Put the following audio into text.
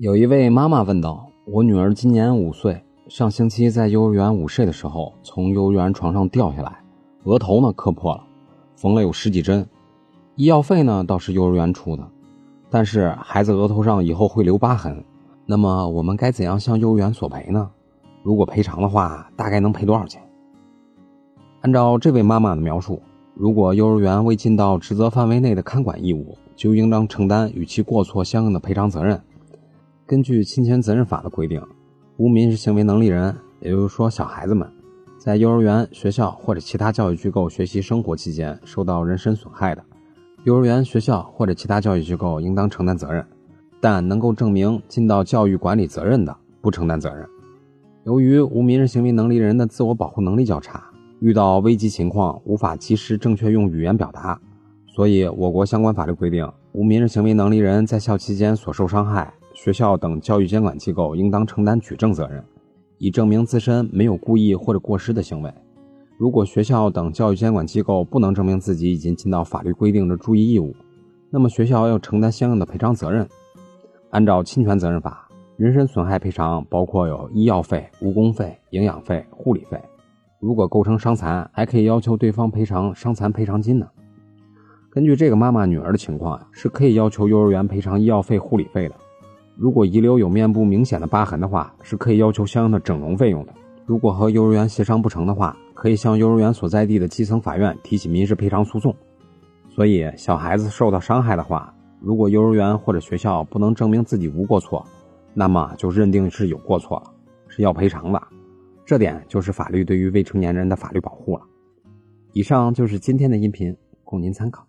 有一位妈妈问道：“我女儿今年五岁，上星期在幼儿园午睡的时候，从幼儿园床上掉下来，额头呢磕破了，缝了有十几针，医药费呢倒是幼儿园出的，但是孩子额头上以后会留疤痕，那么我们该怎样向幼儿园索赔呢？如果赔偿的话，大概能赔多少钱？”按照这位妈妈的描述，如果幼儿园未尽到职责范围内的看管义务，就应当承担与其过错相应的赔偿责任。根据侵权责任法的规定，无民事行为能力人，也就是说小孩子们，在幼儿园、学校或者其他教育机构学习生活期间受到人身损害的，幼儿园、学校或者其他教育机构应当承担责任，但能够证明尽到教育管理责任的，不承担责任。由于无民事行为能力人的自我保护能力较差，遇到危机情况无法及时正确用语言表达，所以我国相关法律规定，无民事行为能力人在校期间所受伤害。学校等教育监管机构应当承担举证责任，以证明自身没有故意或者过失的行为。如果学校等教育监管机构不能证明自己已经尽到法律规定的注意义务，那么学校要承担相应的赔偿责任。按照侵权责任法，人身损害赔偿包括有医药费、误工费、营养费、护理费。如果构成伤残，还可以要求对方赔偿伤残赔偿金呢。根据这个妈妈女儿的情况呀，是可以要求幼儿园赔偿医药费、护理费的。如果遗留有面部明显的疤痕的话，是可以要求相应的整容费用的。如果和幼儿园协商不成的话，可以向幼儿园所在地的基层法院提起民事赔偿诉讼。所以，小孩子受到伤害的话，如果幼儿园或者学校不能证明自己无过错，那么就认定是有过错了，是要赔偿的。这点就是法律对于未成年人的法律保护了。以上就是今天的音频，供您参考。